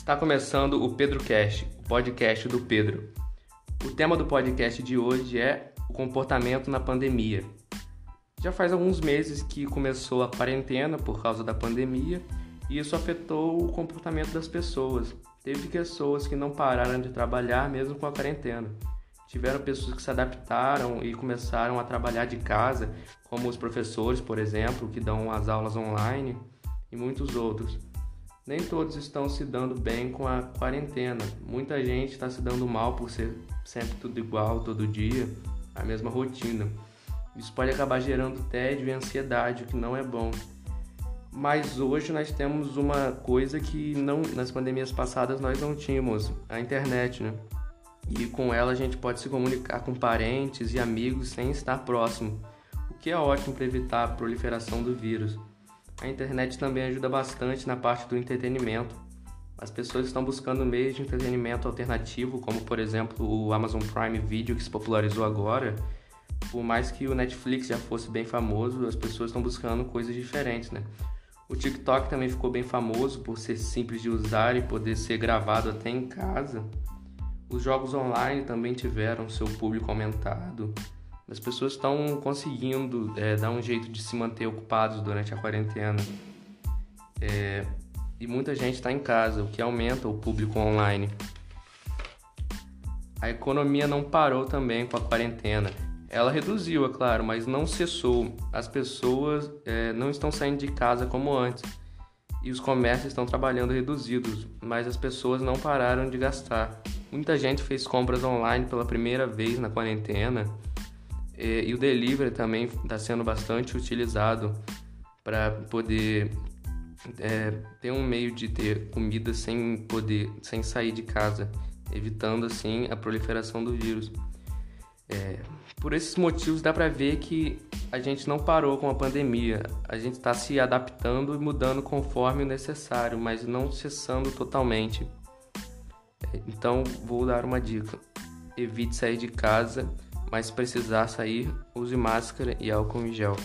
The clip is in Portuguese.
Está começando o PedroCast, o podcast do Pedro. O tema do podcast de hoje é o comportamento na pandemia. Já faz alguns meses que começou a quarentena por causa da pandemia e isso afetou o comportamento das pessoas. Teve pessoas que não pararam de trabalhar mesmo com a quarentena. Tiveram pessoas que se adaptaram e começaram a trabalhar de casa, como os professores, por exemplo, que dão as aulas online, e muitos outros nem todos estão se dando bem com a quarentena. Muita gente está se dando mal por ser sempre tudo igual, todo dia, a mesma rotina. Isso pode acabar gerando tédio e ansiedade, o que não é bom. Mas hoje nós temos uma coisa que não nas pandemias passadas nós não tínhamos, a internet, né? E com ela a gente pode se comunicar com parentes e amigos sem estar próximo, o que é ótimo para evitar a proliferação do vírus. A internet também ajuda bastante na parte do entretenimento. As pessoas estão buscando meios de entretenimento alternativo, como por exemplo o Amazon Prime Video que se popularizou agora. Por mais que o Netflix já fosse bem famoso, as pessoas estão buscando coisas diferentes, né? O TikTok também ficou bem famoso por ser simples de usar e poder ser gravado até em casa. Os jogos online também tiveram seu público aumentado. As pessoas estão conseguindo é, dar um jeito de se manter ocupados durante a quarentena. É, e muita gente está em casa, o que aumenta o público online. A economia não parou também com a quarentena. Ela reduziu, é claro, mas não cessou. As pessoas é, não estão saindo de casa como antes. E os comércios estão trabalhando reduzidos, mas as pessoas não pararam de gastar. Muita gente fez compras online pela primeira vez na quarentena e, o delivery também está sendo bastante utilizado para poder é, ter um meio de ter comida sem poder, sem sair de casa, evitando assim a proliferação do vírus. É, por esses motivos dá para ver que a gente não parou com a pandemia, a gente está se adaptando e mudando conforme o necessário, mas não cessando totalmente. É, então vou dar uma dica: evite sair de casa mas se precisar sair, use máscara e álcool em gel.